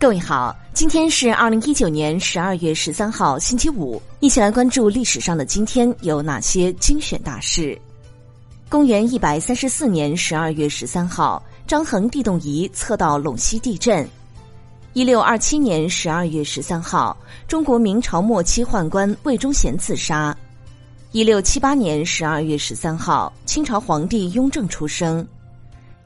各位好，今天是二零一九年十二月十三号，星期五，一起来关注历史上的今天有哪些精选大事。公元一百三十四年十二月十三号，张衡地动仪测到陇西地震。一六二七年十二月十三号，中国明朝末期宦官魏忠贤自杀。一六七八年十二月十三号，清朝皇帝雍正出生。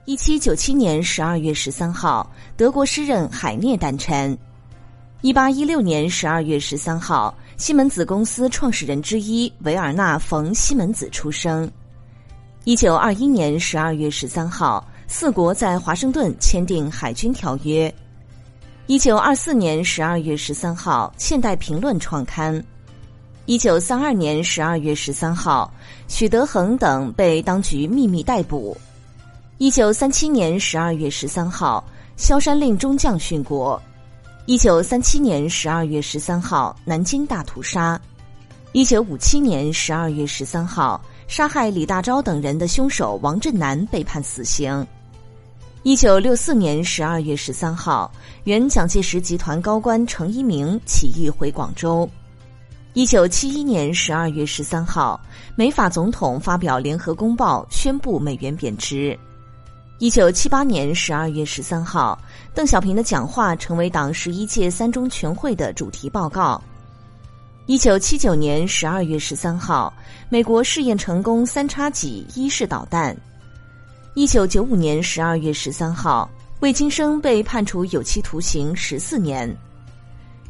一七九七年十二月十三号，德国诗人海涅诞辰。一八一六年十二月十三号，西门子公司创始人之一维尔纳·冯·西门子出生。一九二一年十二月十三号，四国在华盛顿签订海军条约。一九二四年十二月十三号，《现代评论》创刊。一九三二年十二月十三号，许德恒等被当局秘密逮捕。一九三七年十二月十三号，萧山令中将殉国。一九三七年十二月十三号，南京大屠杀。一九五七年十二月十三号，杀害李大钊等人的凶手王振南被判死刑。一九六四年十二月十三号，原蒋介石集团高官程一鸣起义回广州。一九七一年十二月十三号，美法总统发表联合公报，宣布美元贬值。一九七八年十二月十三号，邓小平的讲话成为党十一届三中全会的主题报告。一九七九年十二月十三号，美国试验成功三叉戟一式导弹。一九九五年十二月十三号，魏京生被判处有期徒刑十四年。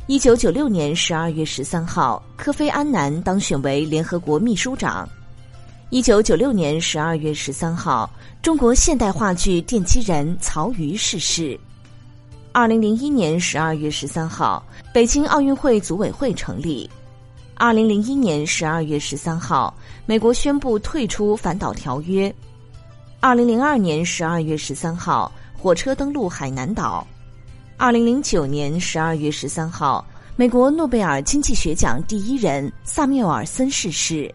一九九六年十二月十三号，科菲安南当选为联合国秘书长。一九九六年十二月十三号，中国现代话剧奠基人曹禺逝世。二零零一年十二月十三号，北京奥运会组委会成立。二零零一年十二月十三号，美国宣布退出反导条约。二零零二年十二月十三号，火车登陆海南岛。二零零九年十二月十三号，美国诺贝尔经济学奖第一人萨缪尔森逝世。